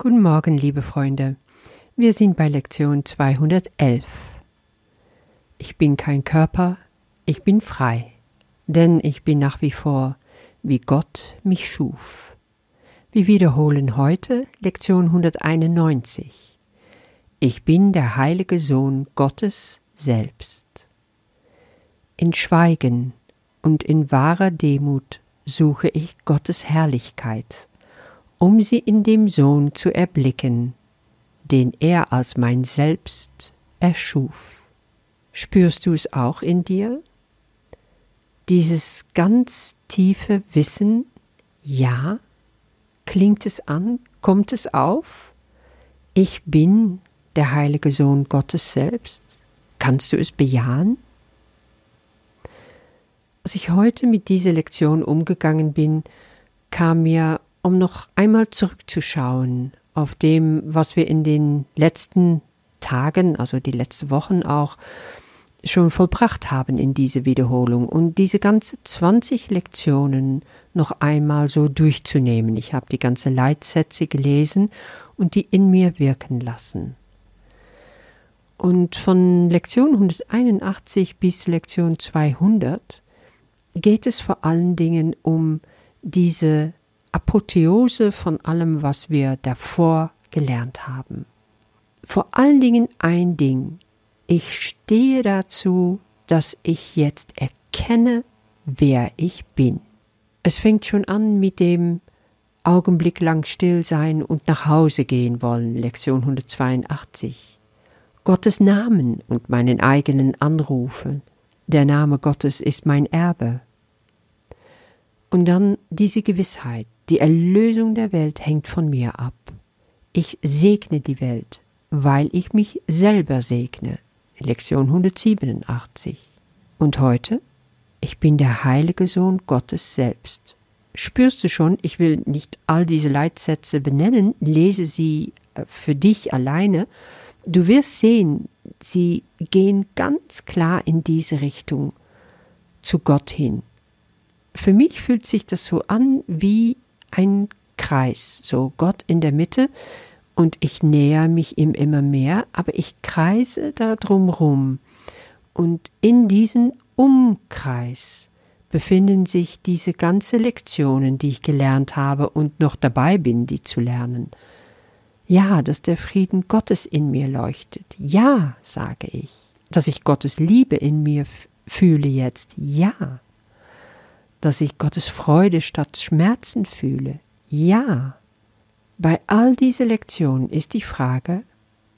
Guten Morgen, liebe Freunde. Wir sind bei Lektion 211. Ich bin kein Körper, ich bin frei, denn ich bin nach wie vor, wie Gott mich schuf. Wir wiederholen heute Lektion 191. Ich bin der heilige Sohn Gottes selbst. In Schweigen und in wahrer Demut suche ich Gottes Herrlichkeit um sie in dem Sohn zu erblicken, den er als mein Selbst erschuf. Spürst du es auch in dir? Dieses ganz tiefe Wissen, ja, klingt es an, kommt es auf? Ich bin der heilige Sohn Gottes selbst. Kannst du es bejahen? Als ich heute mit dieser Lektion umgegangen bin, kam mir um noch einmal zurückzuschauen auf dem, was wir in den letzten Tagen, also die letzten Wochen auch, schon vollbracht haben in diese Wiederholung und diese ganze 20 Lektionen noch einmal so durchzunehmen. Ich habe die ganze Leitsätze gelesen und die in mir wirken lassen. Und von Lektion 181 bis Lektion 200 geht es vor allen Dingen um diese Apotheose von allem, was wir davor gelernt haben. Vor allen Dingen ein Ding. Ich stehe dazu, dass ich jetzt erkenne, wer ich bin. Es fängt schon an mit dem Augenblick lang still sein und nach Hause gehen wollen, Lektion 182. Gottes Namen und meinen eigenen anrufen. Der Name Gottes ist mein Erbe. Und dann diese Gewissheit, die Erlösung der Welt hängt von mir ab. Ich segne die Welt, weil ich mich selber segne. Lektion 187. Und heute? Ich bin der heilige Sohn Gottes selbst. Spürst du schon, ich will nicht all diese Leitsätze benennen, lese sie äh, für dich alleine. Du wirst sehen, sie gehen ganz klar in diese Richtung zu Gott hin. Für mich fühlt sich das so an wie ein Kreis, so Gott in der Mitte, und ich näher mich ihm immer mehr, aber ich kreise da drumrum. Und in diesem Umkreis befinden sich diese ganze Lektionen, die ich gelernt habe und noch dabei bin, die zu lernen. Ja, dass der Frieden Gottes in mir leuchtet. Ja, sage ich. Dass ich Gottes Liebe in mir fühle jetzt. Ja dass ich Gottes Freude statt Schmerzen fühle. Ja. Bei all diese Lektionen ist die Frage,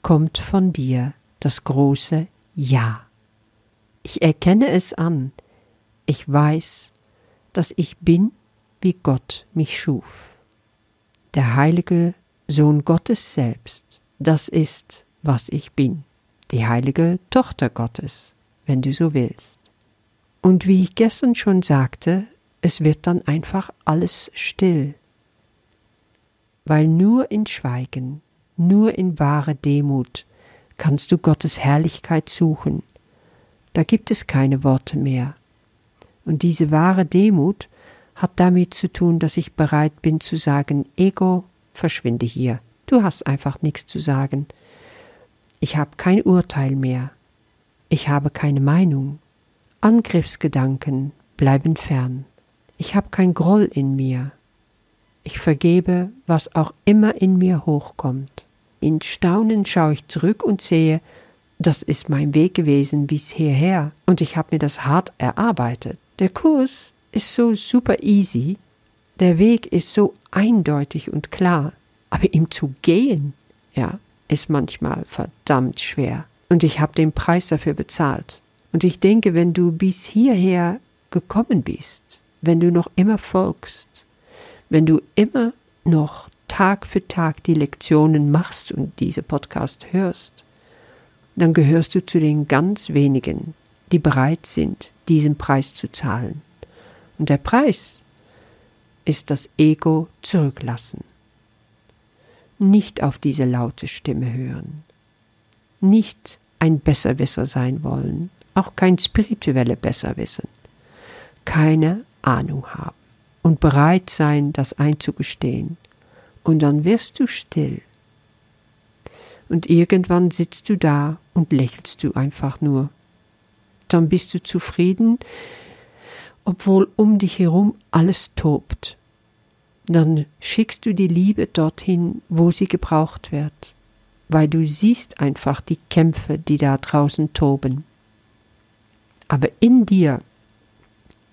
kommt von dir das große Ja. Ich erkenne es an. Ich weiß, dass ich bin, wie Gott mich schuf. Der heilige Sohn Gottes selbst, das ist, was ich bin. Die heilige Tochter Gottes, wenn du so willst. Und wie ich gestern schon sagte, es wird dann einfach alles still. Weil nur in Schweigen, nur in wahre Demut kannst du Gottes Herrlichkeit suchen. Da gibt es keine Worte mehr. Und diese wahre Demut hat damit zu tun, dass ich bereit bin zu sagen, Ego, verschwinde hier. Du hast einfach nichts zu sagen. Ich habe kein Urteil mehr. Ich habe keine Meinung. Angriffsgedanken bleiben fern. Ich habe kein Groll in mir. Ich vergebe, was auch immer in mir hochkommt. In Staunen schaue ich zurück und sehe, das ist mein Weg gewesen bis hierher und ich habe mir das hart erarbeitet. Der Kurs ist so super easy, der Weg ist so eindeutig und klar, aber ihm zu gehen, ja, ist manchmal verdammt schwer. Und ich habe den Preis dafür bezahlt. Und ich denke, wenn du bis hierher gekommen bist, wenn du noch immer folgst, wenn du immer noch Tag für Tag die Lektionen machst und diese Podcast hörst, dann gehörst du zu den ganz wenigen, die bereit sind, diesen Preis zu zahlen. Und der Preis ist das Ego zurücklassen. Nicht auf diese laute Stimme hören. Nicht ein Besserwisser sein wollen, auch kein spirituelle Besserwissen. Keine Ahnung haben und bereit sein, das einzugestehen. Und dann wirst du still Und irgendwann sitzt du da und lächelst du einfach nur. Dann bist du zufrieden, obwohl um dich herum alles tobt. Dann schickst du die Liebe dorthin, wo sie gebraucht wird, weil du siehst einfach die Kämpfe, die da draußen toben. Aber in dir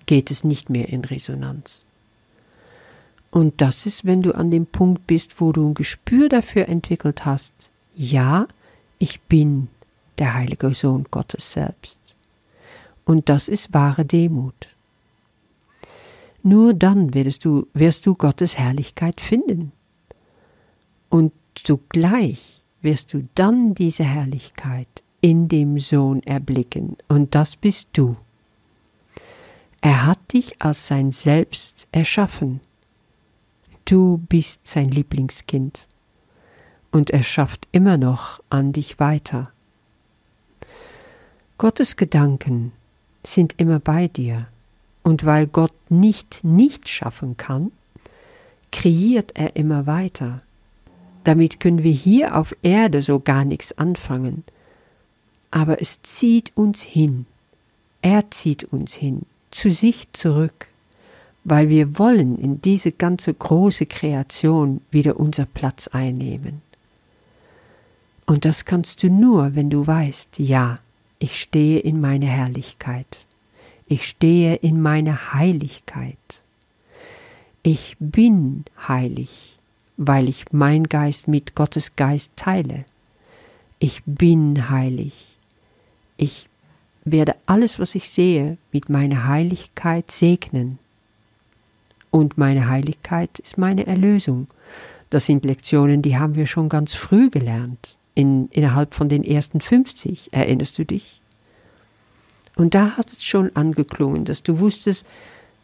geht es nicht mehr in Resonanz. Und das ist, wenn du an dem Punkt bist, wo du ein Gespür dafür entwickelt hast, ja, ich bin der heilige Sohn Gottes selbst. Und das ist wahre Demut. Nur dann wirst du, wirst du Gottes Herrlichkeit finden. Und zugleich wirst du dann diese Herrlichkeit in dem Sohn erblicken, und das bist du. Er hat dich als sein Selbst erschaffen. Du bist sein Lieblingskind und er schafft immer noch an dich weiter. Gottes Gedanken sind immer bei dir und weil Gott nicht nicht schaffen kann, kreiert er immer weiter. Damit können wir hier auf Erde so gar nichts anfangen, aber es zieht uns hin, er zieht uns hin zu sich zurück, weil wir wollen in diese ganze große Kreation wieder unser Platz einnehmen. Und das kannst du nur, wenn du weißt, ja, ich stehe in meiner Herrlichkeit, ich stehe in meiner Heiligkeit. Ich bin heilig, weil ich mein Geist mit Gottes Geist teile. Ich bin heilig. Ich werde alles, was ich sehe, mit meiner Heiligkeit segnen. Und meine Heiligkeit ist meine Erlösung. Das sind Lektionen, die haben wir schon ganz früh gelernt, in, innerhalb von den ersten 50, erinnerst du dich? Und da hat es schon angeklungen, dass du wusstest,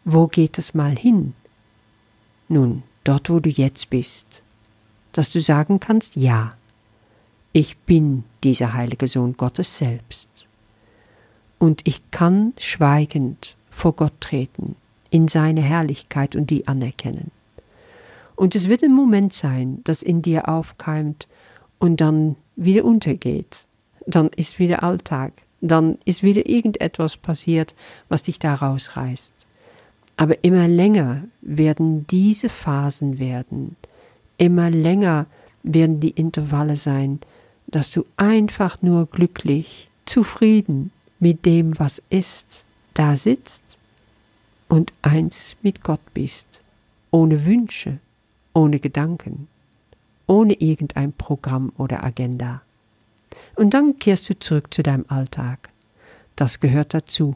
wo geht es mal hin? Nun, dort, wo du jetzt bist, dass du sagen kannst, ja, ich bin dieser heilige Sohn Gottes selbst und ich kann schweigend vor Gott treten, in seine Herrlichkeit und die anerkennen. Und es wird ein Moment sein, das in dir aufkeimt und dann wieder untergeht. Dann ist wieder Alltag, dann ist wieder irgendetwas passiert, was dich da rausreißt. Aber immer länger werden diese Phasen werden, immer länger werden die Intervalle sein, dass du einfach nur glücklich, zufrieden, mit dem, was ist, da sitzt und eins mit Gott bist, ohne Wünsche, ohne Gedanken, ohne irgendein Programm oder Agenda. Und dann kehrst du zurück zu deinem Alltag. Das gehört dazu.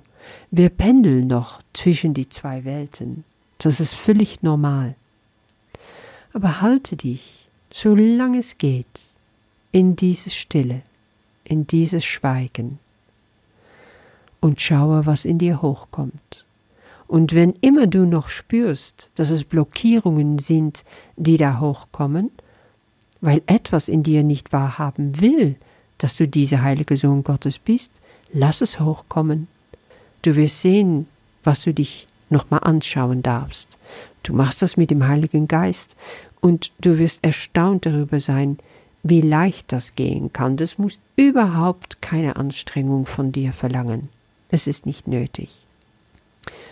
Wir pendeln noch zwischen die zwei Welten. Das ist völlig normal. Aber halte dich, solange es geht, in diese Stille, in dieses Schweigen und schaue, was in dir hochkommt. Und wenn immer du noch spürst, dass es Blockierungen sind, die da hochkommen, weil etwas in dir nicht wahrhaben will, dass du dieser heilige Sohn Gottes bist, lass es hochkommen. Du wirst sehen, was du dich nochmal anschauen darfst. Du machst das mit dem Heiligen Geist und du wirst erstaunt darüber sein, wie leicht das gehen kann. Das muss überhaupt keine Anstrengung von dir verlangen. Es ist nicht nötig.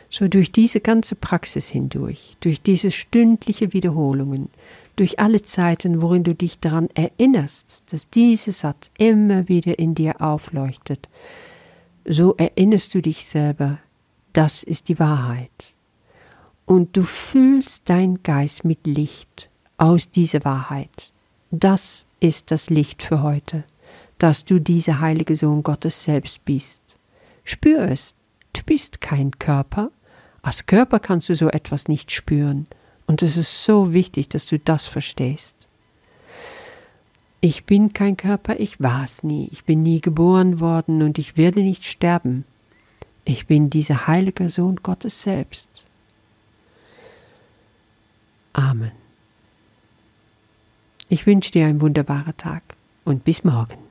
So durch diese ganze Praxis hindurch, durch diese stündliche Wiederholungen, durch alle Zeiten, worin du dich daran erinnerst, dass dieser Satz immer wieder in dir aufleuchtet, so erinnerst du dich selber, das ist die Wahrheit. Und du fühlst dein Geist mit Licht aus dieser Wahrheit. Das ist das Licht für heute, dass du dieser heilige Sohn Gottes selbst bist. Spür es. Du bist kein Körper. Als Körper kannst du so etwas nicht spüren. Und es ist so wichtig, dass du das verstehst. Ich bin kein Körper, ich war es nie. Ich bin nie geboren worden und ich werde nicht sterben. Ich bin dieser heilige Sohn Gottes selbst. Amen. Ich wünsche dir einen wunderbaren Tag und bis morgen.